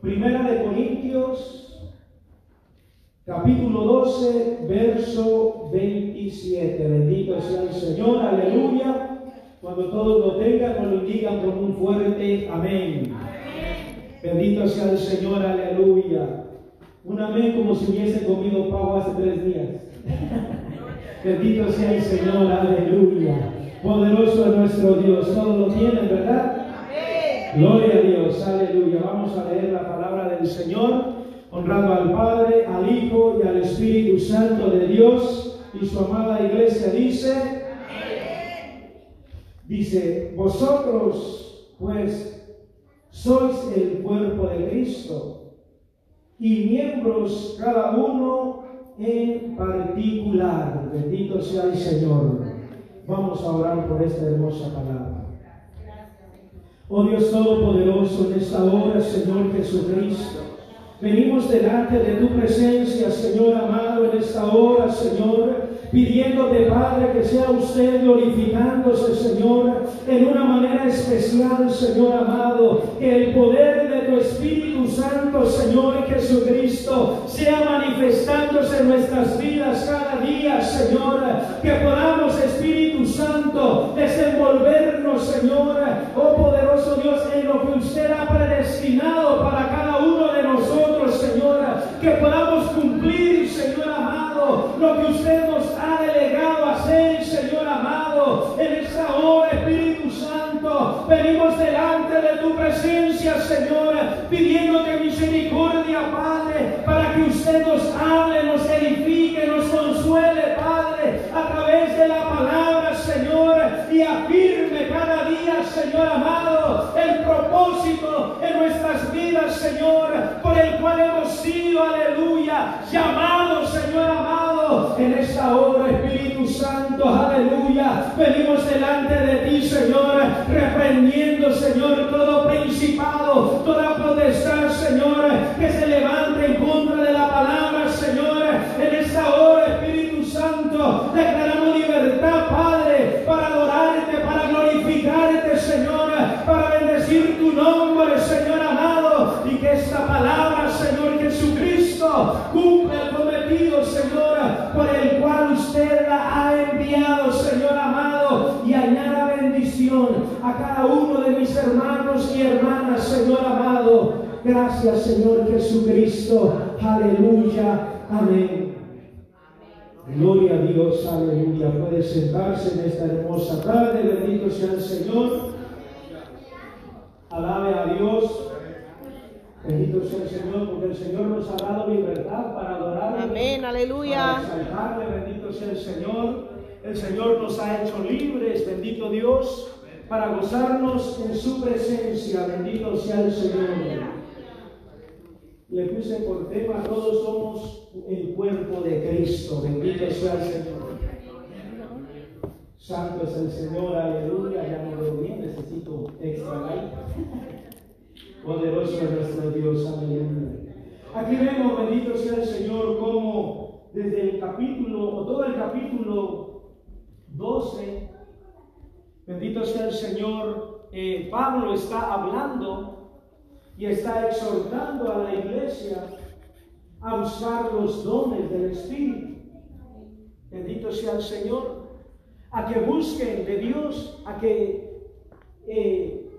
Primera de Corintios, capítulo 12, verso 27. Bendito sea el Señor, aleluya. Cuando todos lo tengan, nos lo indican con un fuerte amén. Bendito sea el Señor, aleluya. Un amén como si hubiese comido pavo hace tres días. Bendito sea el Señor, aleluya. Poderoso es nuestro Dios. Todos lo tienen, ¿verdad? Gloria a Dios, aleluya. Vamos a leer la palabra del Señor, honrando al Padre, al Hijo y al Espíritu Santo de Dios. Y su amada iglesia dice, dice, vosotros pues sois el cuerpo de Cristo y miembros cada uno en particular. Bendito sea el Señor. Vamos a orar por esta hermosa palabra. Oh Dios Todopoderoso, en esta hora, Señor Jesucristo, venimos delante de tu presencia, Señor amado, en esta hora, Señor, pidiéndote, Padre, que sea usted glorificándose, Señor, en una manera especial, Señor amado, que el poder de tu Espíritu Santo, Señor Jesucristo, sea manifestándose en nuestras vidas cada día, Señor, que podamos, Espíritu Santo, desenvolvernos, Señor, oh poderoso Dios, en lo que usted ha predestinado para cada uno de nosotros, Señor, que podamos cumplir, Señor amado, lo que usted delante de ti, Señor, Señor amado. Gracias, Señor Jesucristo. Aleluya. Amén. Gloria a Dios, aleluya. Puede sentarse en esta hermosa tarde. Bendito sea el Señor. Alabe a Dios. Bendito sea el Señor, porque el Señor nos ha dado libertad para adorar. Amén, aleluya. Para exaltarle, bendito sea el Señor. El Señor nos ha hecho libres, bendito Dios, para gozarnos en su presencia. Bendito sea el Señor. Le puse por tema, todos somos el cuerpo de Cristo. Bendito sea el Señor. Santo es el Señor, aleluya. Ya veo bien, necesito extra light. Poderoso es nuestro Dios, aleluya. Aquí vemos, bendito sea el Señor, como desde el capítulo, o todo el capítulo 12, bendito sea el Señor, eh, Pablo está hablando y está exhortando a la iglesia a buscar los dones del Espíritu. Bendito sea el Señor, a que busquen de Dios, a que eh,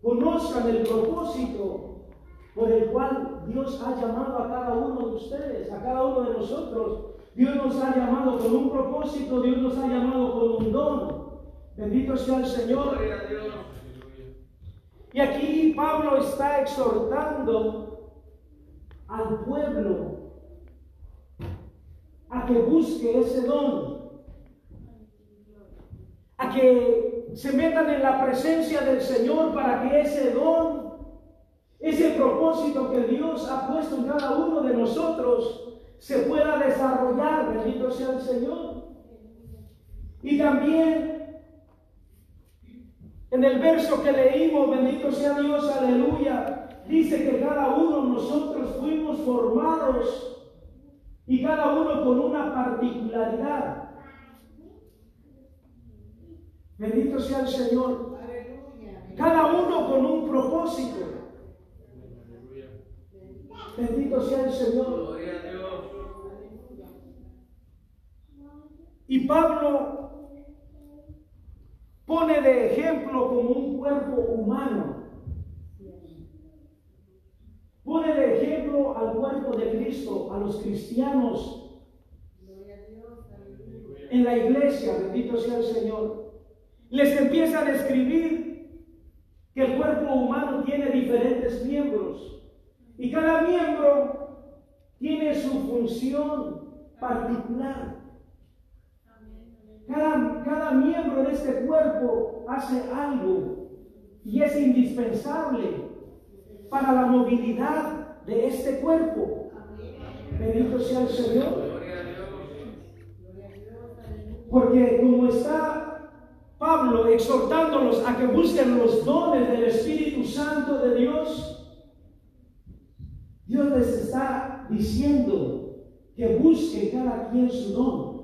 conozcan el propósito por el cual Dios ha llamado a cada uno de ustedes, a cada uno de nosotros. Dios nos ha llamado con un propósito, Dios nos ha llamado con un don. Bendito sea el Señor. Y aquí Pablo está exhortando al pueblo a que busque ese don, a que se metan en la presencia del Señor para que ese don, ese propósito que Dios ha puesto en cada uno de nosotros, se pueda desarrollar, bendito sea el Señor. Y también en el verso que leímos, bendito sea Dios, aleluya, dice que cada uno de nosotros fuimos formados y cada uno con una particularidad. Bendito sea el Señor. Cada uno con un propósito. Bendito sea el Señor. Gloria a Dios. Y Pablo pone de ejemplo como un cuerpo humano. Pone de ejemplo al cuerpo de Cristo, a los cristianos en la iglesia, bendito sea el Señor. Les empieza a describir que el cuerpo humano tiene diferentes miembros y cada miembro tiene su función particular. Cada, cada miembro de este cuerpo hace algo y es indispensable para la movilidad de este cuerpo. Bendito sea el Señor. Porque como está Pablo exhortándolos a que busquen los dones del Espíritu Santo de Dios, Dios les está diciendo que busquen cada quien su don.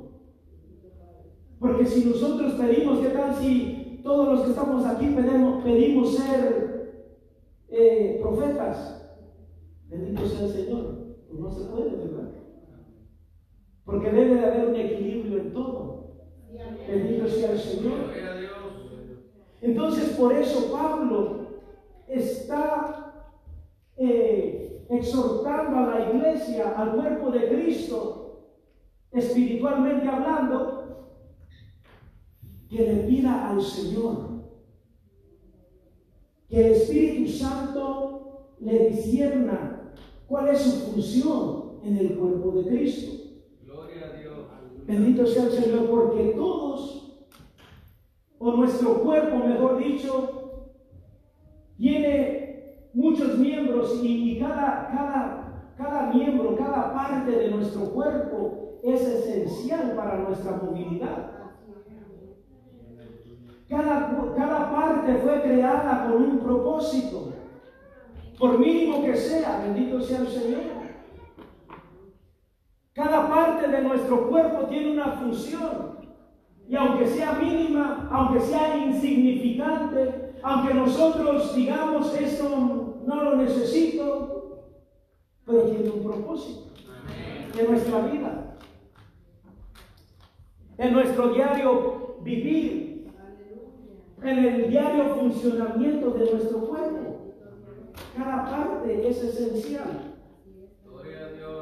Porque si nosotros pedimos, ¿qué tal si todos los que estamos aquí pedimos, pedimos ser eh, profetas? Bendito sea el Señor. Pues no se puede, ¿verdad? Porque debe de haber un equilibrio en todo. Bendito sea el Señor. Entonces, por eso Pablo está eh, exhortando a la iglesia, al cuerpo de Cristo, espiritualmente hablando, que le pida al Señor que el Espíritu Santo le disierna cuál es su función en el cuerpo de Cristo. Gloria a Dios. Bendito sea el Señor, porque todos, o nuestro cuerpo, mejor dicho, tiene muchos miembros y, y cada, cada, cada miembro, cada parte de nuestro cuerpo es esencial para nuestra movilidad. Cada, cada parte fue creada con un propósito, por mínimo que sea, bendito sea el Señor. Cada parte de nuestro cuerpo tiene una función. Y aunque sea mínima, aunque sea insignificante, aunque nosotros digamos esto no lo necesito, pero tiene un propósito en nuestra vida, en nuestro diario vivir, en el diario funcionamiento de nuestro cuerpo. Cada parte es esencial.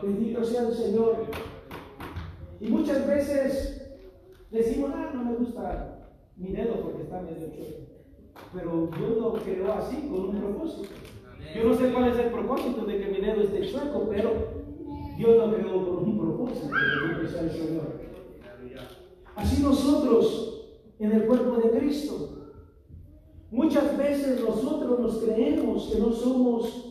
Bendito sea el Señor. Y muchas veces decimos, ah, no me gusta mi dedo porque está medio chueco. Pero Dios lo creó así, con un propósito. Yo no sé cuál es el propósito de que mi dedo esté chueco, pero Dios lo creó con un propósito. Bendito sea el Señor. Así nosotros, en el cuerpo de Cristo, muchas veces nosotros nos creemos que no somos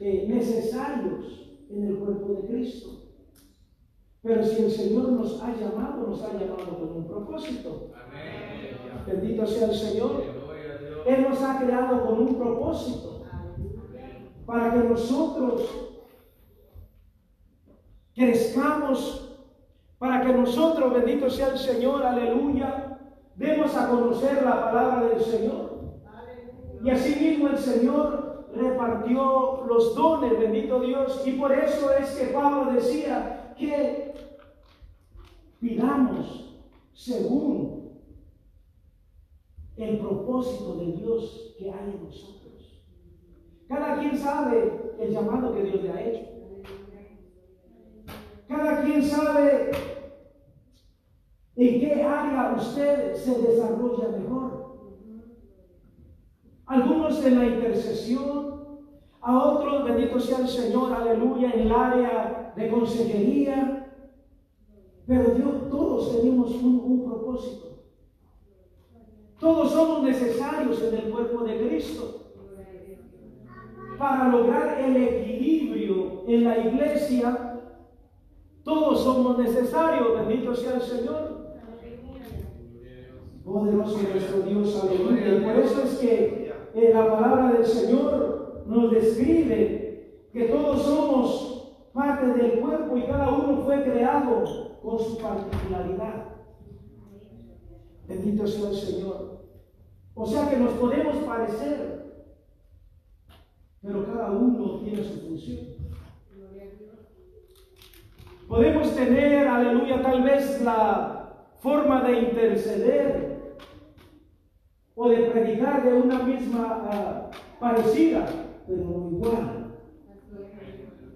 eh, necesarios en el cuerpo de Cristo. Pero si el Señor nos ha llamado, nos ha llamado con un propósito. Amén. Bendito sea el Señor. Él nos ha creado con un propósito. Para que nosotros crezcamos, para que nosotros, bendito sea el Señor, aleluya, demos a conocer la palabra del Señor. Y así mismo el Señor repartió los dones, bendito Dios. Y por eso es que Pablo decía que pidamos según el propósito de Dios que hay en nosotros. Cada quien sabe el llamado que Dios le ha hecho. Cada quien sabe en qué área usted se desarrolla mejor. Algunos en la intercesión, a otros, bendito sea el Señor, aleluya, en el área de consejería. Pero Dios, todos tenemos un, un propósito. Todos somos necesarios en el cuerpo de Cristo para lograr el equilibrio en la iglesia. Todos somos necesarios, bendito sea el Señor. Poderoso nuestro Dios, aleluya. Y por eso es que eh, la palabra del Señor nos describe que todos somos parte del cuerpo y cada uno fue creado con su particularidad. Bendito sea el Señor. O sea que nos podemos parecer, pero cada uno tiene su función. Podemos tener, aleluya, tal vez la forma de interceder o de predicar de una misma ah, parecida, pero no igual.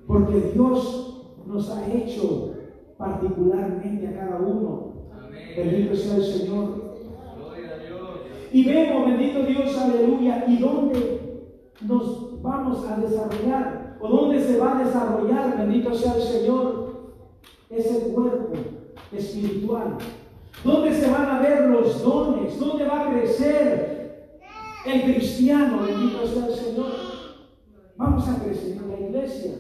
Porque Dios nos ha hecho particularmente a cada uno. Bendito sea el Señor. Y vemos, bendito Dios, aleluya, y dónde nos vamos a desarrollar, o dónde se va a desarrollar, bendito sea el Señor, ese cuerpo espiritual. ¿Dónde se van a ver los dones? ¿Dónde va a crecer el cristiano? Bendito sea el Señor. Vamos a crecer en la iglesia.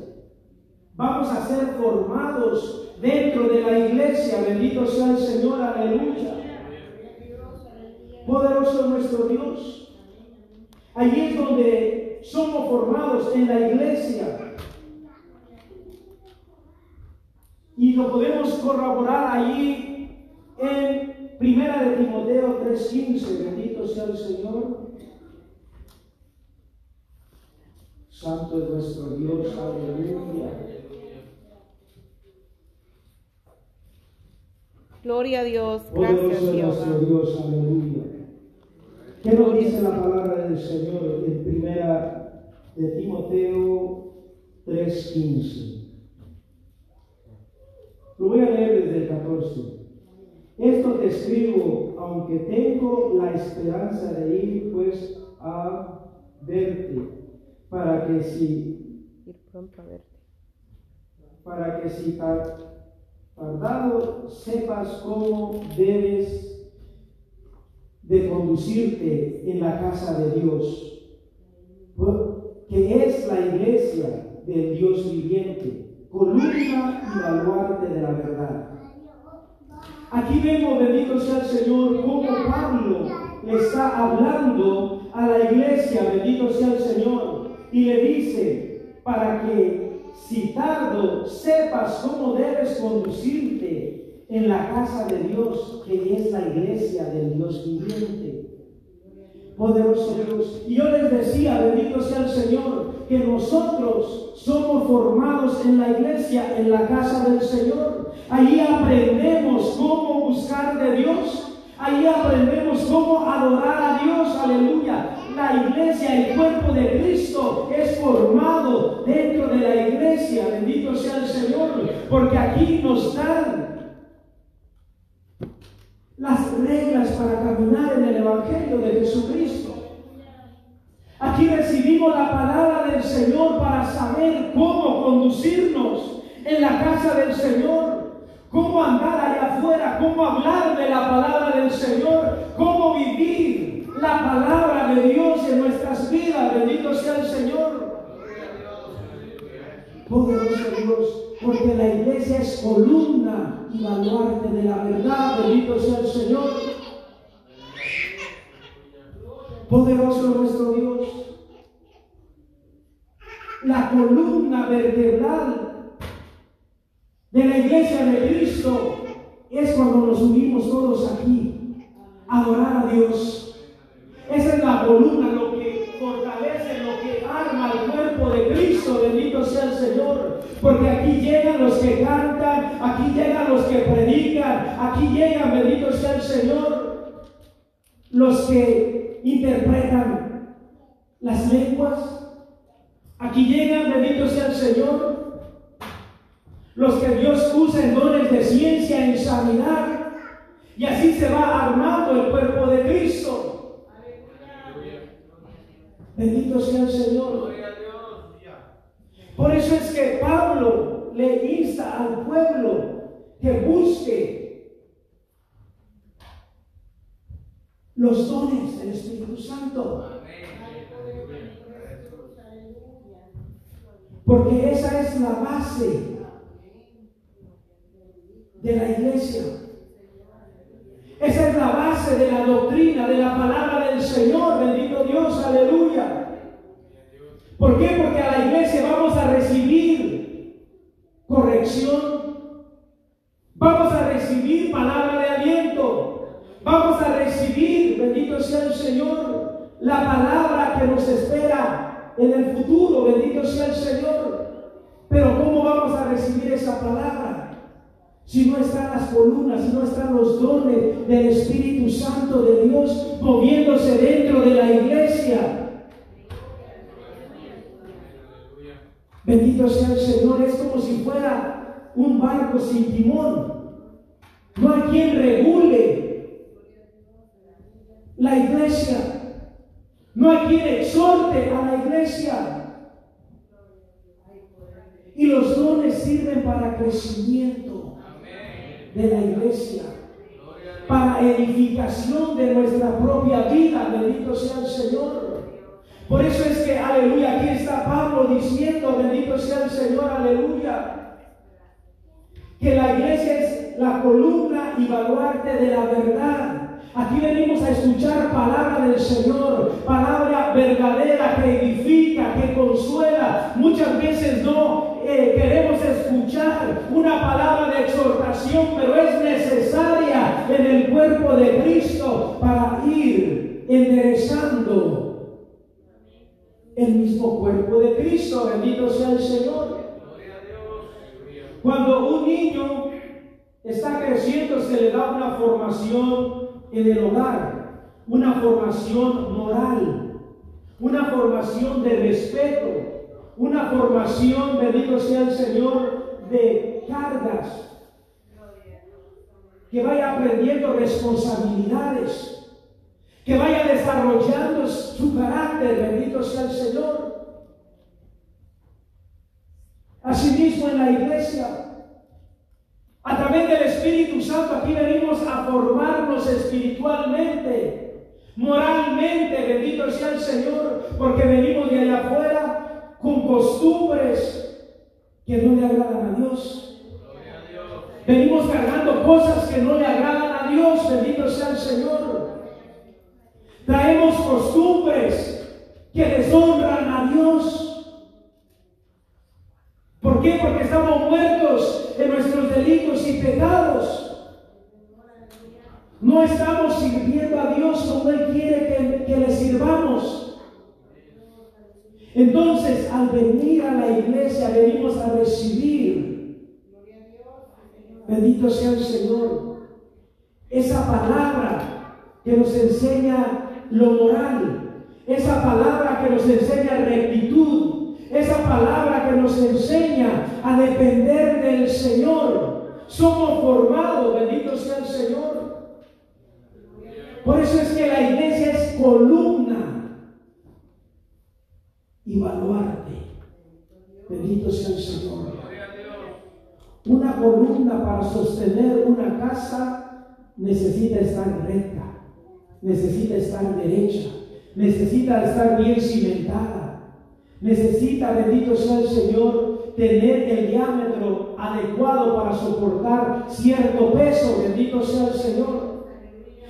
Vamos a ser formados dentro de la iglesia. Bendito sea el Señor. Aleluya. Poderoso nuestro Dios. Allí es donde somos formados en la iglesia. Y lo podemos corroborar allí en Primera de Timoteo 3:15. Bendito sea el Señor. Santo es nuestro Dios, aleluya. Gloria a Dios, gracias Jehová. nuestro Dios, aleluya. ¿Qué nos dice la palabra del Señor en primera de Timoteo 3:15? Lo voy a leer desde el 14. Esto te escribo, aunque tengo la esperanza de ir pues a verte, para que si Ir pronto a verte. para que si tar- tardado sepas cómo debes de conducirte en la casa de Dios, por- que es la iglesia del Dios viviente, columna y baluarte de la verdad. Aquí vemos, bendito sea el Señor, cómo Pablo le está hablando a la iglesia, bendito sea el Señor, y le dice, para que si tardo sepas cómo debes conducirte en la casa de Dios, que es la iglesia del Dios viviente. Poderoso Dios. Y yo les decía, bendito sea el Señor, que nosotros somos formados en la iglesia, en la casa del Señor. Allí aprendemos cómo buscar de Dios. Allí aprendemos cómo adorar a Dios. Aleluya. La iglesia, el cuerpo de Cristo es formado dentro de la iglesia. Bendito sea el Señor. Porque aquí nos dan las reglas para caminar en el Evangelio de Jesucristo. Aquí recibimos la palabra del Señor para saber cómo conducirnos en la casa del Señor, cómo andar allá afuera, cómo hablar de la palabra del Señor, cómo vivir la palabra de Dios en nuestras vidas. Bendito sea el Señor. Poderoso Dios, porque la iglesia es columna y baluarte de la verdad. Bendito sea el Señor. Poderoso nuestro Dios. La columna vertebral de la iglesia de Cristo es cuando nos unimos todos aquí a adorar a Dios. Esa es la columna, lo que fortalece, lo que arma el cuerpo de Cristo. Bendito sea el Señor. Porque aquí llegan los que cantan, aquí llegan los que predican, aquí llegan, bendito sea el Señor, los que interpretan las lenguas. Aquí llegan, bendito sea el Señor, los que Dios usa en dones de ciencia, en sanidad. Y así se va armando el cuerpo de Cristo. Bendito sea el Señor. Por eso es que Pablo le insta al pueblo que busque los dones del Espíritu Santo. Porque esa es la base de la iglesia. Esa es la base de la doctrina, de la palabra del Señor. Bendito Dios, aleluya. ¿Por qué? Porque a la iglesia vamos a recibir corrección. Vamos a recibir palabra de aliento. Vamos a recibir, bendito sea el Señor, la palabra que nos espera en el futuro, bendito sea el Señor. Pero ¿cómo vamos a recibir esa palabra? Si no están las columnas, si no están los dones del Espíritu Santo de Dios moviéndose dentro de la iglesia. Bendito sea el Señor, es como si fuera un barco sin timón. No hay quien regule la iglesia. No hay quien exhorte a la iglesia. Y los dones sirven para crecimiento de la iglesia, para edificación de nuestra propia vida. Bendito sea el Señor. Por eso es que, aleluya, aquí está Pablo diciendo, bendito sea el Señor, aleluya, que la iglesia es la columna y baluarte de la verdad. Aquí venimos a escuchar palabra del Señor, palabra verdadera que edifica, que consuela. Muchas veces no eh, queremos escuchar una palabra de exhortación, pero es necesaria en el cuerpo de Cristo para ir enderezando el mismo cuerpo de Cristo. Bendito sea el Señor. Cuando un niño está creciendo, se le da una formación en el hogar, una formación moral, una formación de respeto, una formación, bendito sea el Señor, de cargas, que vaya aprendiendo responsabilidades que vaya desarrollando su carácter, bendito sea el Señor. Asimismo en la iglesia, a través del Aquí venimos a formarnos espiritualmente, moralmente, bendito sea el Señor, porque venimos de allá afuera con costumbres que no le agradan a Dios. Venimos cargando cosas que no le agradan a Dios, bendito sea el Señor. Traemos costumbres que deshonran a Dios. ¿Por qué? Porque estamos muertos en nuestros delitos y pecados. No estamos sirviendo a Dios como Él quiere que, le sirvamos. Entonces, al venir a la iglesia, venimos a recibir. Bendito sea el Señor. Esa palabra que nos enseña lo moral, esa palabra que nos enseña rectitud, esa palabra que nos enseña a depender del Señor. Somos formados, bendito sea el Señor. Por eso es que la iglesia es columna y baluarte. Bendito sea el Señor. Una columna para sostener una casa necesita estar recta necesita estar derecha, necesita estar bien cimentada, necesita, bendito sea el Señor, tener el diámetro adecuado para soportar cierto peso, bendito sea el Señor.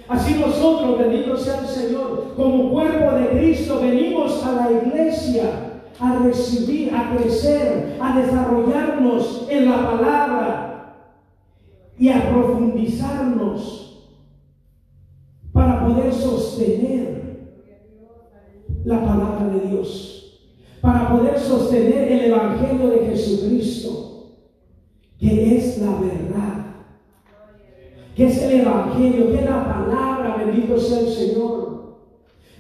Así nosotros, bendito sea el Señor, como cuerpo de Cristo, venimos a la iglesia a recibir, a crecer, a desarrollarnos en la palabra y a profundizarnos para poder sostener la palabra de Dios, para poder sostener el Evangelio de Jesucristo, que es la verdad, que es el Evangelio, que es la palabra, bendito sea el Señor.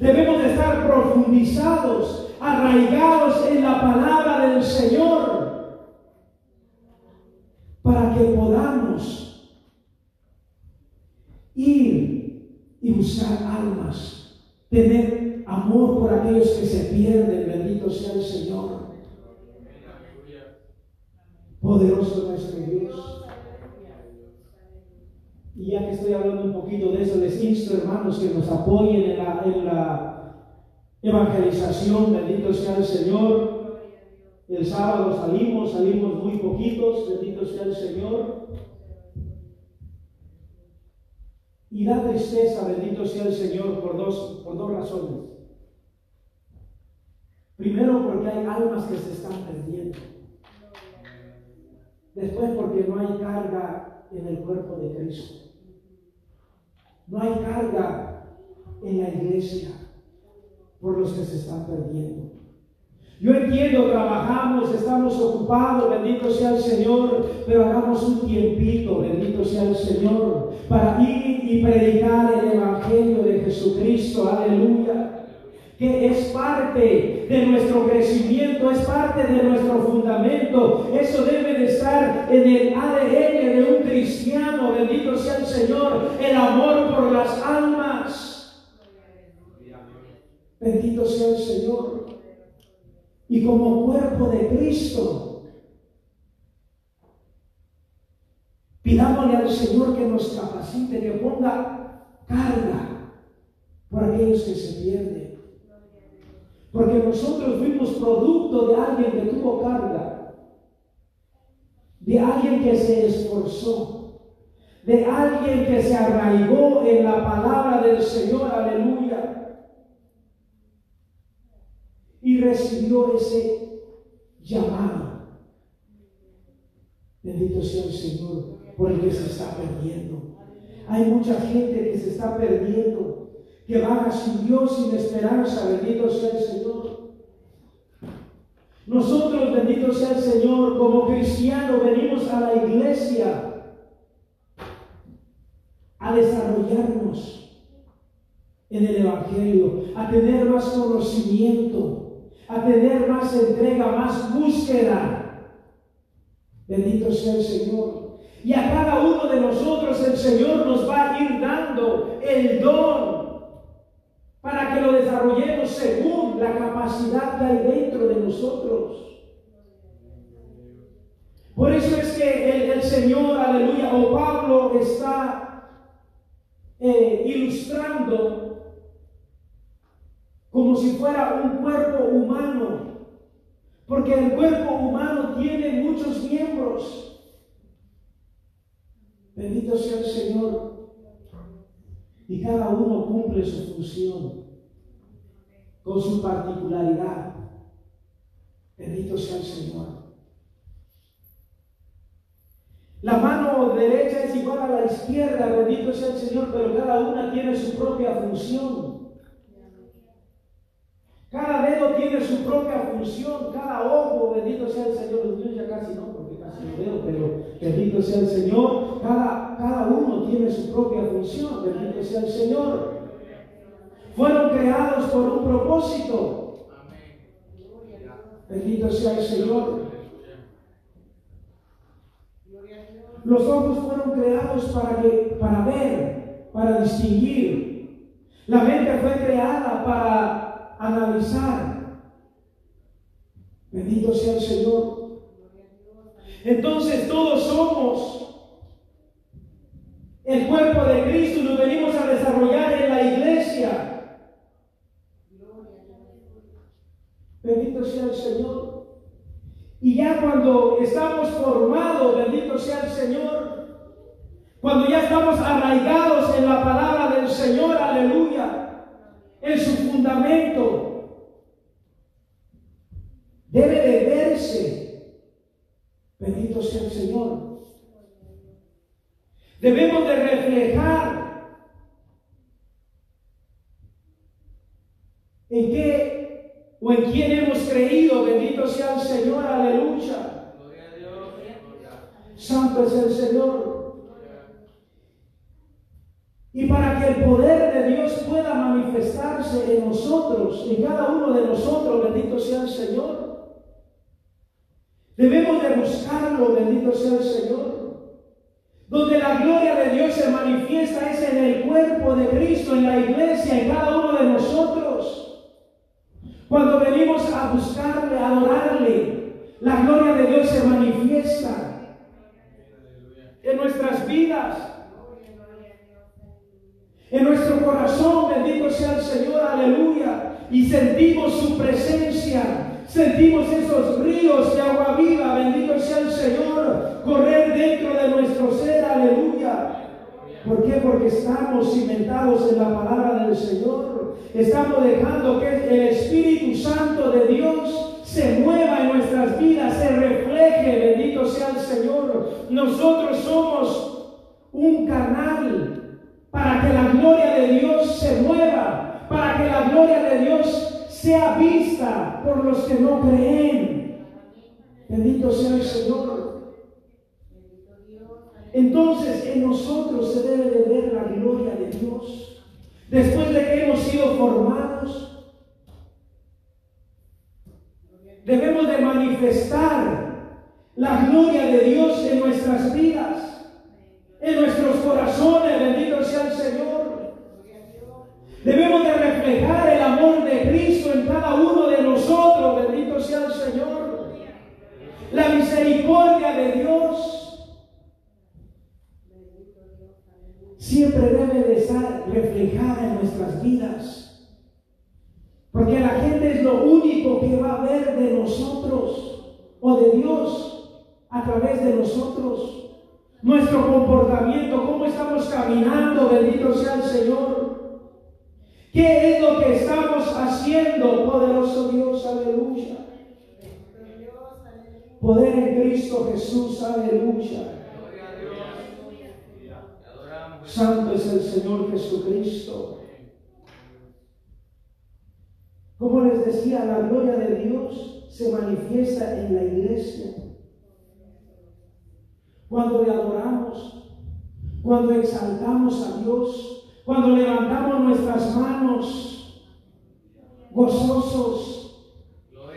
Debemos de estar profundizados, arraigados en la palabra del Señor, para que podamos ir y buscar almas, tener amor por aquellos que se pierden, bendito sea el Señor. Poderoso nuestro Dios. Y ya que estoy hablando un poquito de eso, les insto hermanos que nos apoyen en la, en la evangelización, bendito sea el Señor. El sábado salimos, salimos muy poquitos, bendito sea el Señor. Y da tristeza, bendito sea el Señor, por dos, por dos razones. Primero, porque hay almas que se están perdiendo. Después, porque no hay carga en el cuerpo de Cristo. No hay carga en la iglesia. por los que se están perdiendo. Yo entiendo, trabajamos, estamos ocupados, bendito sea el Señor, pero hagamos un tiempito, bendito sea el Señor, para ir y predicar el Evangelio de Jesucristo, aleluya es parte de nuestro crecimiento, es parte de nuestro fundamento. Eso debe de estar en el ADN de un cristiano, bendito sea el Señor, el amor por las almas. Bendito sea el Señor. Y como cuerpo de Cristo, pidámosle al Señor que nos capacite, que ponga carga por aquellos que se pierden. Porque nosotros fuimos producto de alguien que tuvo carga, de alguien que se esforzó, de alguien que se arraigó en la palabra del Señor, aleluya, y recibió ese llamado. Bendito sea el Señor por el que se está perdiendo. Hay mucha gente que se está perdiendo que van sin Dios, sin esperanza, bendito sea el Señor. Nosotros, bendito sea el Señor, como cristianos venimos a la iglesia a desarrollarnos en el Evangelio, a tener más conocimiento, a tener más entrega, más búsqueda. Bendito sea el Señor. Y a cada uno de nosotros el Señor nos va a ir dando el don para que lo desarrollemos según la capacidad que hay dentro de nosotros. Por eso es que el, Señor, aleluya, o Pablo está eh, ilustrando como si fuera un cuerpo humano, porque el cuerpo humano tiene muchos miembros. Bendito sea el Señor y cada uno cumple su función con su particularidad. Bendito sea el Señor. La mano derecha es igual a la izquierda, bendito sea el Señor, pero cada una tiene su propia función. Cada dedo tiene su propia función, cada ojo, bendito sea el Señor. Los ya casi no, porque casi lo veo, pero bendito sea el Señor. Cada, cada uno tiene su propia función, bendito sea el Señor. Fueron creados por un propósito. Bendito sea el Señor. Los ojos fueron creados para, que, para ver, para distinguir. La mente fue creada para analizar. Bendito sea el Señor. Entonces todos somos el cuerpo de Cristo nos venimos a desarrollar en la iglesia. Bendito sea el Señor. Y ya cuando estamos formados, bendito sea el Señor, cuando ya estamos arraigados en la palabra del Señor, aleluya, en su fundamento, debe de verse. Bendito sea el Señor. Debemos de reflejar en qué o en quién hemos creído. Bendito sea el Señor. Aleluya. Santo es el Señor. Y para que el poder de Dios pueda manifestarse en nosotros, en cada uno de nosotros, bendito sea el Señor. Debemos de buscarlo, bendito sea el Señor. Donde la gloria de Dios se manifiesta es en el cuerpo de Cristo, en la iglesia, en cada uno de nosotros. Cuando venimos a buscarle, a adorarle, la gloria de Dios se manifiesta en nuestras vidas en nuestro corazón, bendito sea el Señor, aleluya, y sentimos su presencia, sentimos esos ríos de agua viva, bendito sea el Señor, correr dentro de nuestro ser, aleluya. ¿Por qué? Porque estamos cimentados en la palabra del Señor. Estamos dejando que el Espíritu Santo de Dios se mueva en nuestras vidas, se refleje, bendito sea el Señor. Nosotros somos un canal para que la gloria de Dios se mueva, para que la gloria de Dios sea vista por los que no creen. Bendito sea el Señor. Entonces en nosotros se debe de ver la gloria de Dios. Después de que hemos sido formados, debemos de manifestar la gloria de Dios en nuestras vidas, en nuestros corazones, bendito sea el Señor. Debemos de reflejar el amor de Cristo en cada uno de nosotros, bendito sea el Señor. La misericordia de Dios siempre debe de estar reflejada en nuestras vidas. Porque la gente es lo único que va a ver de nosotros o de Dios a través de nosotros. Nuestro comportamiento, cómo estamos caminando, bendito sea el Señor. ¿Qué es lo que estamos haciendo, poderoso Dios? Aleluya. Poder en Cristo Jesús, aleluya. Santo es el Señor Jesucristo. Como les decía, la gloria de Dios se manifiesta en la iglesia. Cuando le adoramos, cuando exaltamos a Dios, cuando levantamos nuestras manos gozosos,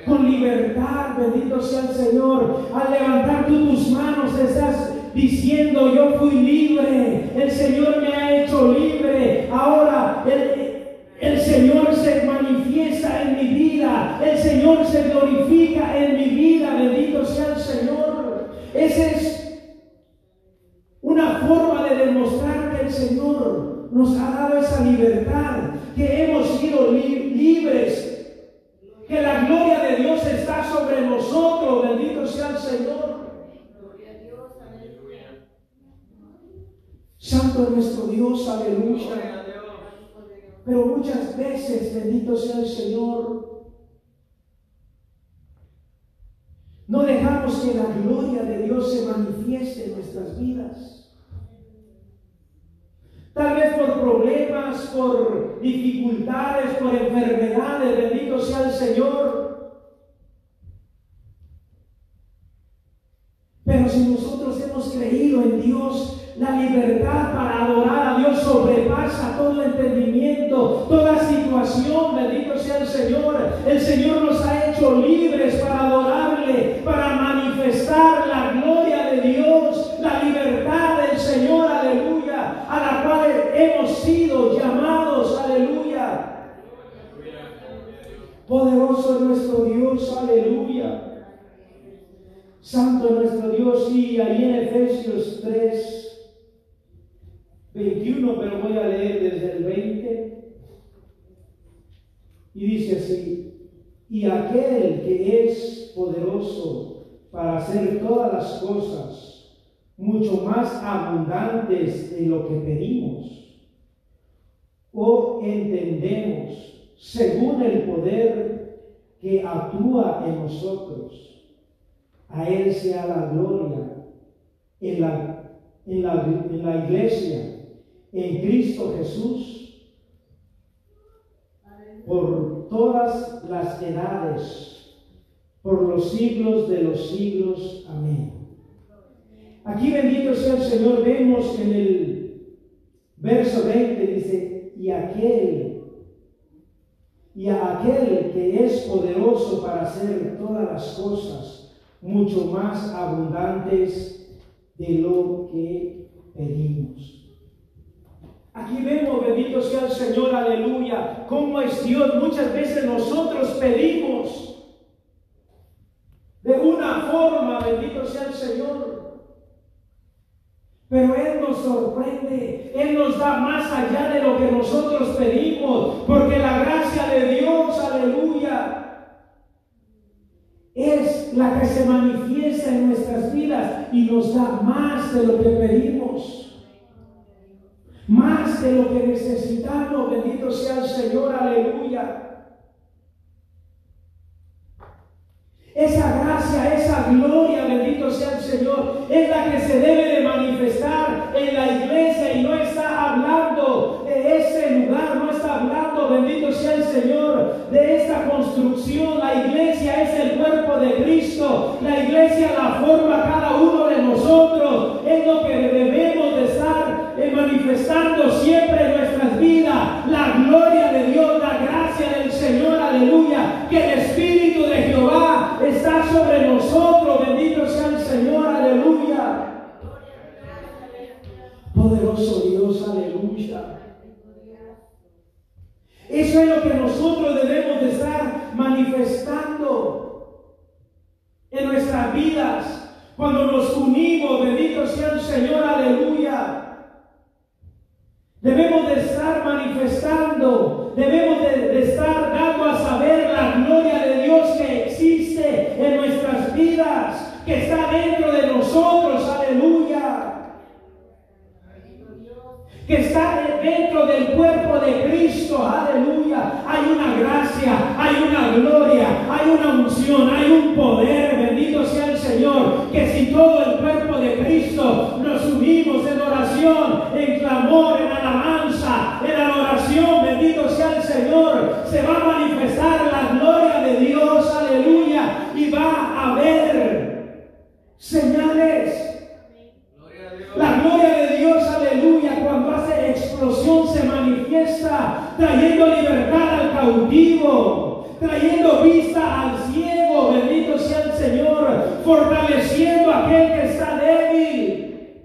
con libertad, bendito sea el Señor. Al levantar tú tus manos estás diciendo, yo fui libre, el Señor me ha hecho libre. Ahora el, el Señor se manifiesta en mi vida, el Señor se glorifica en mi vida, bendito sea el Señor. Esa es una forma de demostrar que el Señor nos ha dado esa libertad, que hemos sido li- libres que la gloria de Dios está sobre nosotros, bendito sea el Señor. Santo es nuestro Dios, aleluya. Pero muchas veces, bendito sea el Señor, no dejamos que la gloria de Dios se manifieste en nuestras vidas. Tal vez por problemas, por dificultades, por enfermedades, bendito sea el Señor. Pero si nosotros hemos creído en Dios, la libertad para adorar a Dios sobrepasa todo entendimiento, toda situación, bendito sea el Señor. El Señor nos ha hecho libres para adorarle, para manifestar la gloria de Dios, la libertad del Señor, aleluya, a la cual hemos sido llamados, aleluya. Poderoso es nuestro Dios, aleluya. Santo es nuestro Dios, y ahí en Efesios 3, 21, pero voy a leer desde el 20. Y dice así, y aquel que es poderoso para hacer todas las cosas mucho más abundantes de lo que pedimos o entendemos, según el poder que actúa en nosotros. A Él sea la gloria en la, en la, en la iglesia, en Cristo Jesús, por todas las edades, por los siglos de los siglos. Amén. Aquí bendito sea el Señor, vemos en el verso 20, dice, y aquel, y a aquel que es poderoso para hacer todas las cosas mucho más abundantes de lo que pedimos. Aquí vemos, bendito sea el Señor, aleluya, cómo es Dios. Muchas veces nosotros pedimos de una forma, bendito sea el Señor. Pero Él nos sorprende, Más allá de lo que nosotros pedimos, porque la gracia de Dios, aleluya, es la que se manifiesta en nuestras vidas y nos da más de lo que pedimos más de lo que necesitamos. Bendito sea el Señor, aleluya. Esa gracia, esa gloria, bendito sea el Señor, es la que se debe de manifestar en la iglesia y no está hablando de, ese lugar no está hablando, bendito sea el Señor, de esta construcción. La iglesia es el cuerpo de Cristo. La iglesia la forma cada uno de nosotros. Es lo que debemos de estar eh, manifestando siempre en nuestras vidas. La gloria de Dios, la gracia del Señor, aleluya. Que el Espíritu está sobre nosotros. Bendito sea el Señor, aleluya. Poderoso Dios, aleluya. Eso es lo que nosotros debemos de estar manifestando en nuestras vidas. Cuando nos unimos, bendito sea el Señor, aleluya. Debemos de estar manifestando, debemos de, estar dando a que está dentro de nosotros, aleluya que está dentro del cuerpo de Cristo, aleluya. Hay una gracia, hay una gloria, hay una unción, hay un poder, bendito sea el Señor, que si todo el cuerpo de Cristo nos unimos en oración, en clamor, en alabanza, en adoración, bendito sea el Señor, se va a manifestar la gloria de Dios, aleluya, y va a haber señales. La gloria de Dios, aleluya, cuando hace explosión se manifiesta trayendo libertad al cautivo, trayendo vista al ciego, bendito sea el Señor, fortaleciendo a aquel que está débil,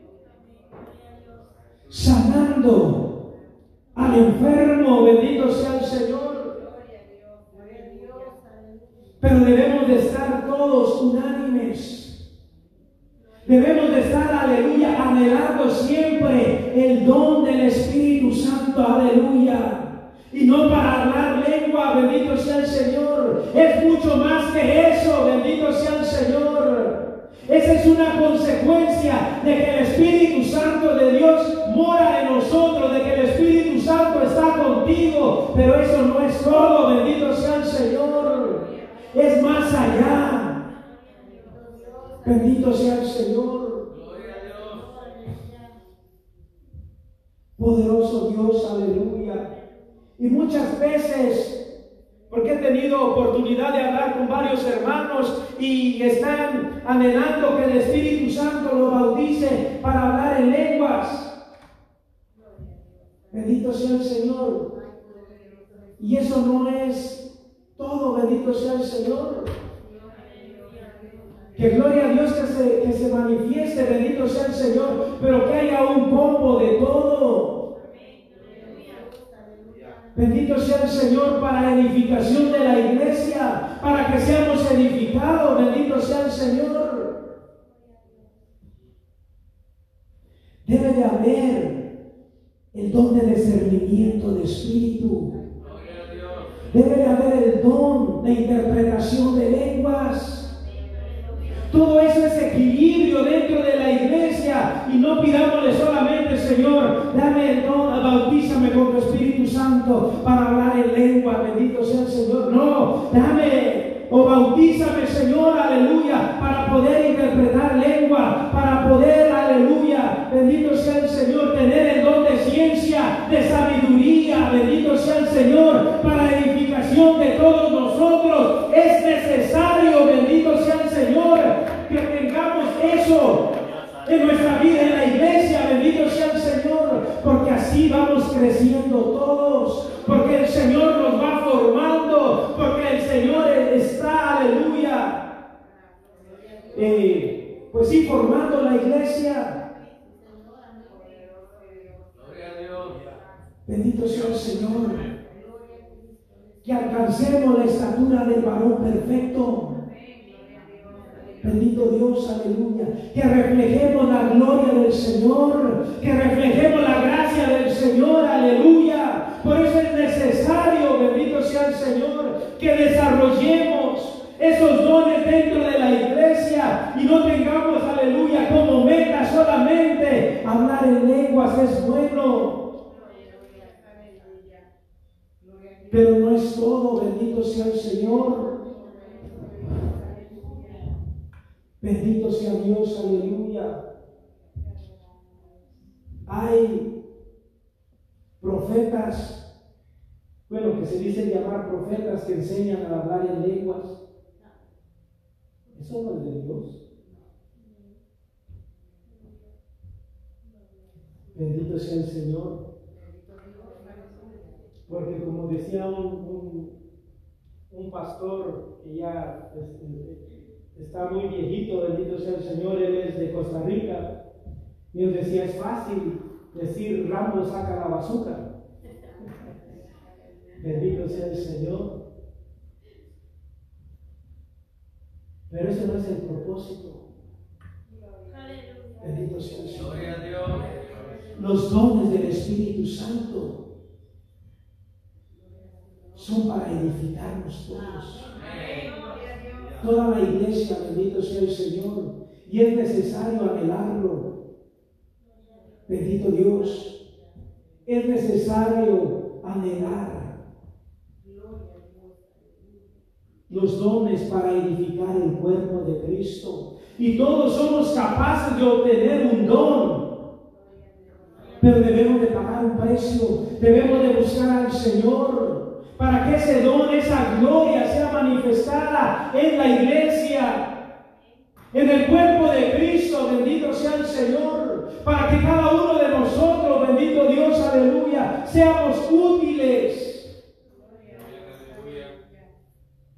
sanando al enfermo, bendito sea el Señor. Pero debemos de estar todos unánimes. Debemos de estar, aleluya, anhelando siempre el don del Espíritu Santo, aleluya. Y no para hablar lengua, bendito sea el Señor. Es mucho más que eso, bendito sea el Señor. Esa es una consecuencia de que el Espíritu Santo de Dios mora en nosotros, de que el Espíritu Santo está contigo. Pero eso no es todo, bendito sea el Señor. Es más allá. Bendito sea el Señor. Poderoso Dios, aleluya. Y muchas veces, porque he tenido oportunidad de hablar con varios hermanos y están anhelando que el Espíritu Santo lo bautice para hablar en lenguas. Bendito sea el Señor. Y eso no es todo, bendito sea el Señor. Que gloria a Dios que se, que se manifieste, bendito sea el Señor, pero que haya un combo de todo. Bendito sea el Señor para edificación de la iglesia, para que seamos edificados, bendito sea el Señor. Debe de haber el don de discernimiento de espíritu. Debe de haber el don de interpretación de lenguas. Todo eso es equilibrio dentro de la iglesia y no pidámosle solamente, Señor, dame el don, bautízame con tu Espíritu Santo para hablar en lengua, bendito sea el Señor. No, dame o bautízame, Señor, aleluya, para poder interpretar lengua, para poder, aleluya, bendito sea el Señor, tener el don de ciencia, de sabiduría, bendito sea el Señor, para edificación de todos nosotros. Es necesario, bendito sea el Señor, que tengamos eso en nuestra vida, en la iglesia, bendito sea el Señor, porque así vamos creciendo todos, porque el Señor nos va formando, porque el Señor está, aleluya, eh, pues sí, formando la iglesia. Bendito sea el Señor, que alcancemos la estatura del varón perfecto. Bendito Dios, aleluya. Que reflejemos la gloria del Señor. Que reflejemos la gracia del Señor, aleluya. Por eso es necesario, bendito sea el Señor, que desarrollemos esos dones dentro de la iglesia y no tengamos, aleluya, como meta solamente hablar en lenguas es bueno. Pero no es todo, bendito sea el Señor. Bendito sea Dios, aleluya. Hay profetas, bueno, que se dicen llamar profetas que enseñan a hablar en lenguas. Eso no es de Dios. Bendito sea el Señor. Porque como decía un, un, pastor que ya este, está muy viejito, bendito sea el Señor, él es de Costa Rica, y él decía, es fácil decir, Rambo saca la basura. Bendito sea el Señor. Pero ese no es el propósito. Bendito sea el Señor. Los dones del Espíritu Santo son para edificarnos todos. Toda la iglesia, bendito sea el Señor. Y es necesario anhelarlo. Bendito Dios. Es necesario anhelar los dones para edificar el cuerpo de Cristo. Y todos somos capaces de obtener un don. Pero debemos de pagar un precio, debemos de buscar al Señor para que ese don, esa gloria sea manifestada en la iglesia, en el cuerpo de Cristo, bendito sea el Señor, para que cada uno de nosotros, bendito Dios, aleluya, seamos útiles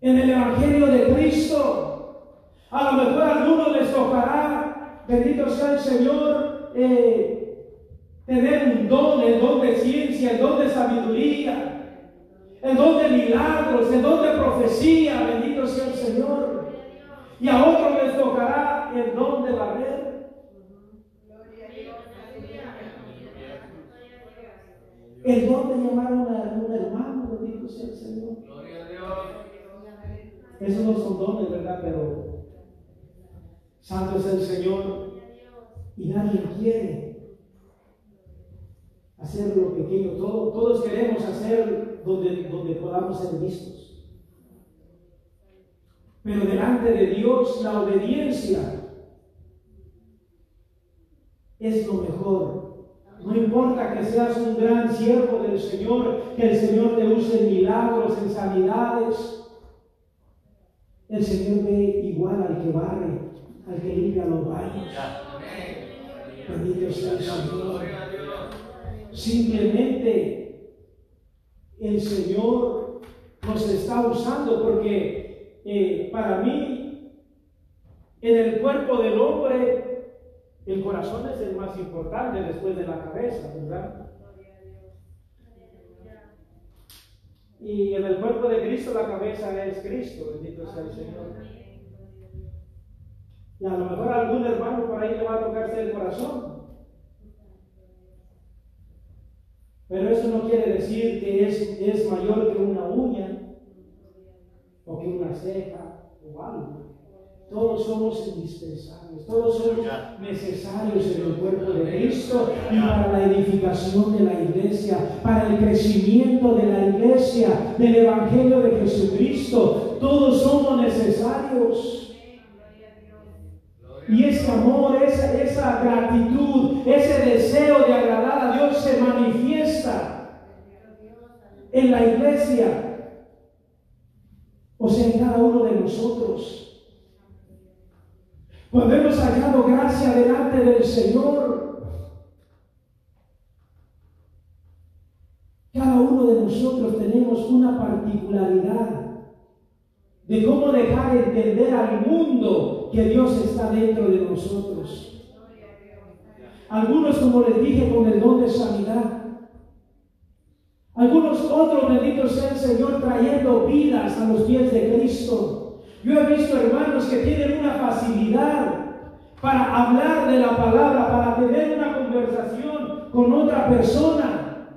en el Evangelio de Cristo. A lo mejor a algunos les tocará, bendito sea el Señor, eh, tener un don, el don de ciencia, el don de sabiduría, el don de milagros, el don de profecía, bendito sea el Señor. Y a otros les tocará el don de barrer. El don de llamar a un hermano, bendito sea el Señor. Esos no son dones, ¿verdad? Pero santo es el Señor y nadie quiere hacer lo pequeño. todos queremos hacer donde, donde podamos ser vistos. Pero delante de Dios la obediencia es lo mejor. No importa que seas un gran siervo del Señor, que el Señor te use en milagros, en sanidades. El Señor ve igual al que barre, al que limpia los baños. Bendito sea el Señor. Simplemente el Señor nos está usando porque eh, para mí, en el cuerpo del hombre, el corazón es el más importante después de la cabeza, ¿verdad? Y en el cuerpo de Cristo la cabeza es Cristo, bendito sea el Señor. Y a lo mejor algún hermano por ahí le va a tocarse el corazón. Pero eso no quiere decir que es, es mayor que una uña o que una ceja o algo. Todos somos indispensables, todos somos necesarios en el cuerpo de Cristo y para la edificación de la iglesia, para el crecimiento de la iglesia, del Evangelio de Jesucristo. Todos somos necesarios. Y ese amor, esa, esa gratitud, ese deseo de agradar a Dios se manifiesta en la iglesia, o sea, en cada uno de nosotros. Cuando hemos hallado gracia delante del Señor, cada uno de nosotros tenemos una particularidad de cómo dejar entender al mundo que Dios está dentro de nosotros. Algunos, como les dije, con el don de sanidad. Algunos otros, bendito sea el Señor, trayendo vidas a los pies de Cristo. Yo he visto hermanos que tienen una facilidad para hablar de la palabra, para tener una conversación con otra persona.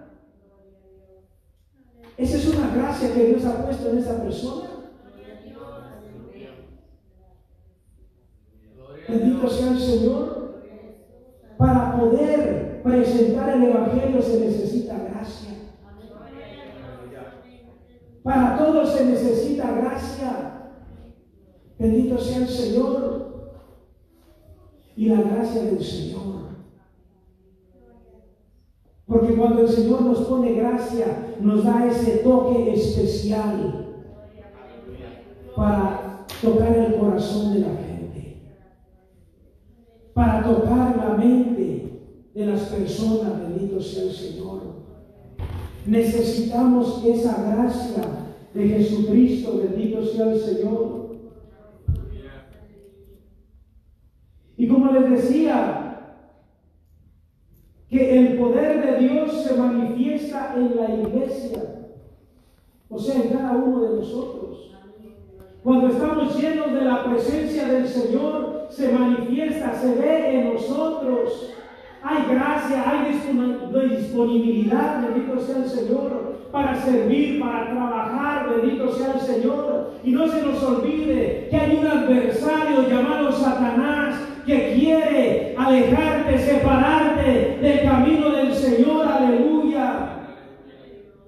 Esa es una gracia que Dios ha puesto en esa persona. Bendito sea el Señor. Para poder presentar el Evangelio se necesita gracia. Para todos se necesita gracia. Bendito sea el Señor. Y la gracia del Señor Porque cuando el Señor nos pone gracia, nos da ese toque especial para tocar el corazón de la gente, para tocar la mente de las personas, bendito sea el Señor. Necesitamos esa gracia de Jesucristo, bendito sea el Señor. Y como les decía, que el poder de Dios se manifiesta en la iglesia, o sea, en cada uno de nosotros. Cuando estamos llenos de la presencia del Señor, se manifiesta, se ve en nosotros. Hay gracia, hay disponibilidad, bendito sea el Señor, para servir, para trabajar, bendito sea el Señor. Y no se nos olvide que hay un adversario llamado Satanás que quiere alejarte, separarte del camino del Señor, aleluya,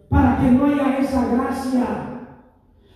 para que no haya esa gracia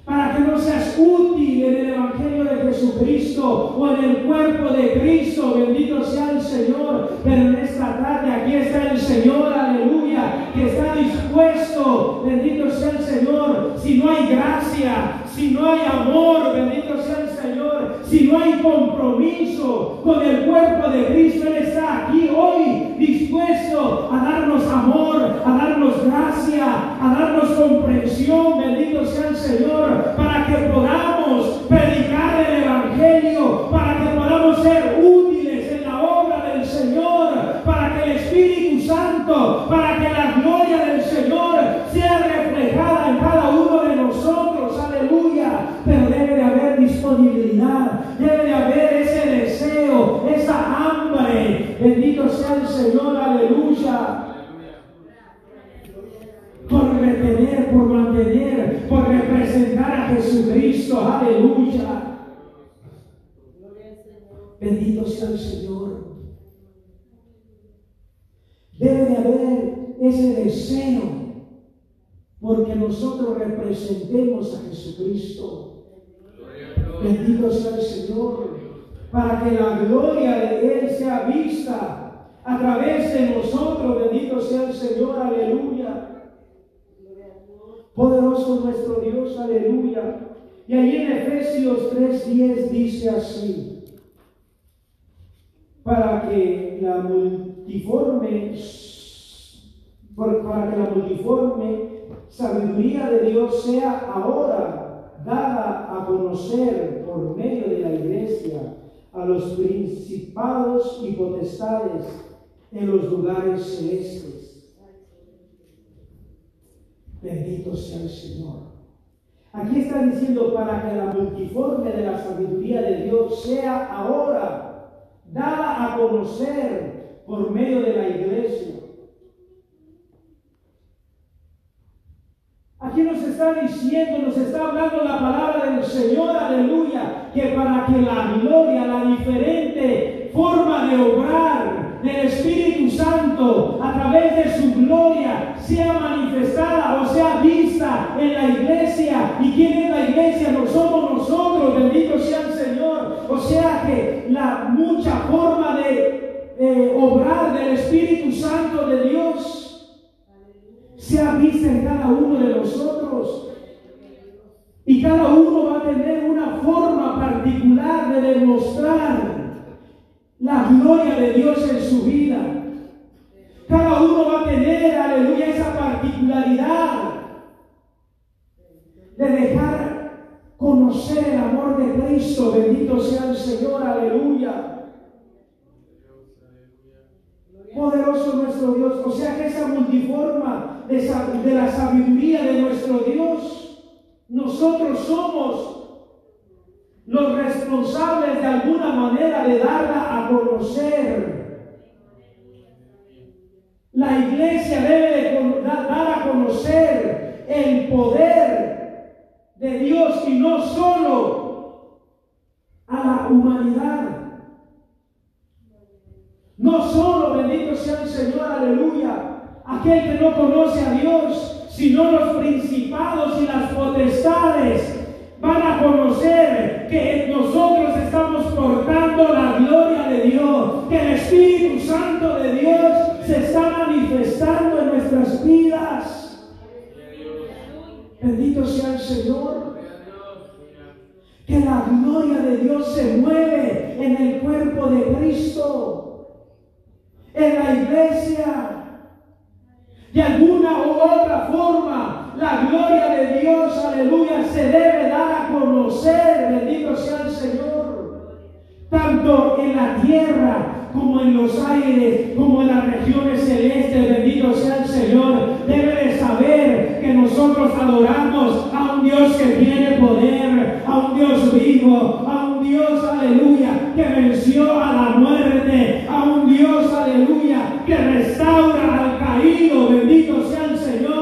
para que no seas útil en el Evangelio de Jesucristo o en el cuerpo de Cristo, bendito sea el Señor. Pero en esta tarde aquí está el Señor, aleluya, que está dispuesto, bendito sea el Señor. Si no hay gracia, si no hay amor, bendito sea el Señor, si no hay compromiso con el cuerpo de Cristo, Él está aquí hoy dispuesto a darnos amor, a darnos gracia, a darnos comprensión, bendito sea el Señor, para que podamos predicar el Evangelio, para que podamos ser útiles en la obra del Señor, para que el Espíritu Santo, para que la gloria del Señor sea reflejada en cada uno de nosotros, aleluya, pero debe de haber disponibilidad, debe de haber ese deseo, esa hambre, bendito sea el Señor, aleluya por retener, por mantener, por representar a Jesucristo. Aleluya. Bendito sea el Señor. Debe de haber ese deseo porque nosotros representemos a Jesucristo. Bendito sea el Señor. Para que la gloria de Él sea vista a través de nosotros. Bendito sea el Señor. Aleluya. Poderoso nuestro Dios, aleluya. Y ahí en Efesios 3:10 dice así, para que la multiforme, para que la multiforme sabiduría de Dios sea ahora dada a conocer por medio de la iglesia a los principados y potestades en los lugares celestes Bendito sea el Señor. Aquí está diciendo para que la multiforme de la sabiduría de Dios sea ahora dada a conocer por medio de la iglesia. Aquí nos está diciendo, nos está hablando la palabra del Señor, aleluya, que para que la gloria, la diferente forma de obrar del Espíritu Santo a través de su gloria sea manifestada o sea vista en la iglesia. ¿Y quién es la iglesia? No somos nosotros, bendito sea el Señor. O sea que la mucha forma de obrar del Espíritu Santo de Dios sea vista en cada uno de nosotros. Y cada uno va a tener una forma particular de demostrar la gloria de Dios en su vida. Cada uno va a tener, aleluya, esa particularidad de dejar conocer el amor de Cristo. Bendito sea el Señor, aleluya. Poderoso nuestro Dios. O sea que esa multiforma de, de la sabiduría de nuestro Dios, nosotros somos los responsables de alguna manera de darla a conocer. La iglesia debe dar a conocer el poder de Dios y no solo a la humanidad. No solo, bendito sea el Señor, aleluya, aquel que no conoce a Dios, sino los principados y las potestades van a conocer que nosotros estamos portando la gloria de Dios, que el Espíritu Santo de Dios se está manifestando en nuestras vidas. Bendito sea el Señor. Que la gloria de Dios se mueve en el cuerpo de Cristo, en la iglesia. De alguna u otra forma, la gloria de Dios, aleluya, se debe dar a conocer, bendito sea el Señor, tanto en la tierra como en los aires, como en las regiones celestes, bendito sea el Señor, debe de saber que nosotros adoramos a un Dios que tiene poder, a un Dios vivo, a un Dios, aleluya, que venció a la muerte, a un Dios, aleluya, que restaura al caído, bendito sea el Señor.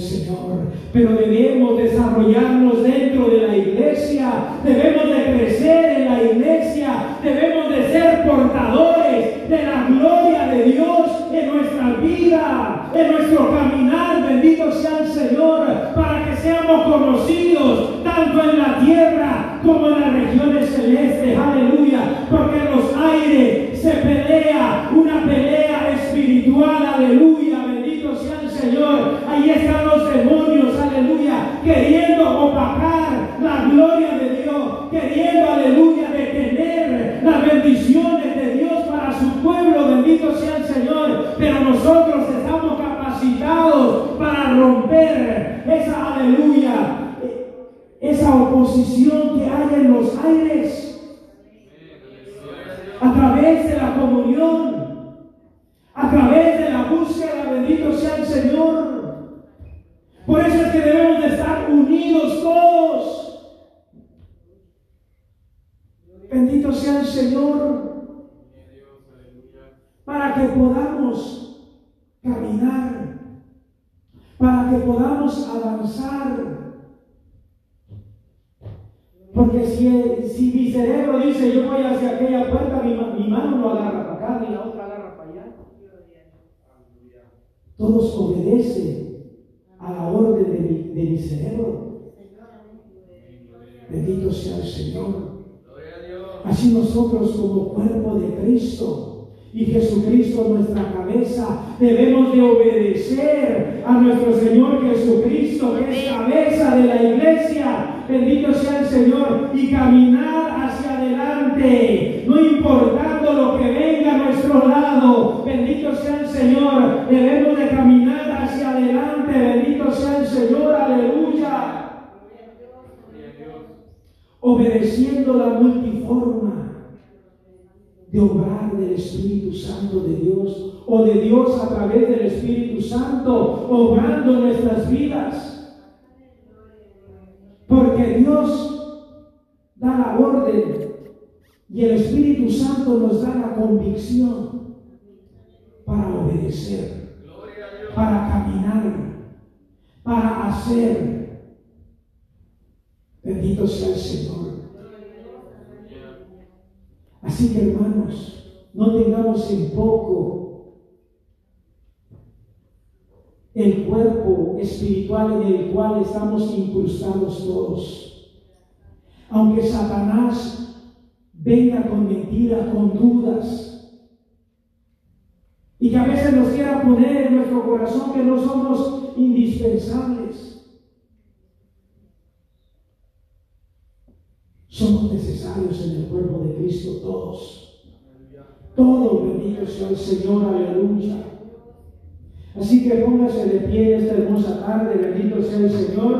Señor, pero debemos desarrollarnos dentro de la iglesia, debemos de crecer en la iglesia, debemos de ser portadores de la gloria de Dios en nuestra vida, en nuestro caminar, bendito sea el Señor, para que seamos conocidos tanto en la tierra como en las regiones celestes, aleluya, porque en los aires se pelea una pelea espiritual, aleluya, bendito sea el Señor, ahí están los demonios, aleluya, queriendo opacar la gloria de Dios, queriendo, aleluya, detener las bendiciones de Dios para su pueblo, bendito sea el Señor, pero nosotros estamos capacitados para romper esa, aleluya, esa oposición que hay en los aires a través de la comunión, a través de la búsqueda, bendito sea el Señor. Por eso es que debemos de estar unidos todos. Bendito sea el Señor. Para que podamos caminar, para que podamos avanzar. Porque si, si mi cerebro dice yo voy hacia aquella puerta, mi, ma- mi mano no agarra para acá, ni la otra agarra para allá. Todos obedecen a la orden de mi, de mi cerebro. Bendito sea el Señor. Gloria a Dios. Así nosotros como cuerpo de Cristo y Jesucristo nuestra cabeza, debemos de obedecer a nuestro Señor Jesucristo, que es cabeza de la iglesia. Bendito sea el Señor y caminar hacia adelante, no importando lo que venga a nuestro lado. Bendito sea el Señor, debemos de caminar hacia adelante. Bendito sea el Señor, aleluya obedeciendo la multiforma de obrar del Espíritu Santo de Dios o de Dios a través del Espíritu Santo obrando nuestras vidas. Porque Dios da la orden y el Espíritu Santo nos da la convicción para obedecer, para caminar, para hacer. Bendito sea el Señor. Así que hermanos, no tengamos en poco el cuerpo espiritual en el cual estamos incrustados todos. Aunque Satanás venga con mentiras, con dudas, y que a veces nos quiera poner en nuestro corazón que no somos indispensables. Somos necesarios en el cuerpo de Cristo todos. Todos bendito sea el Señor, aleluya. Así que póngase de pie esta hermosa tarde, bendito sea el Señor.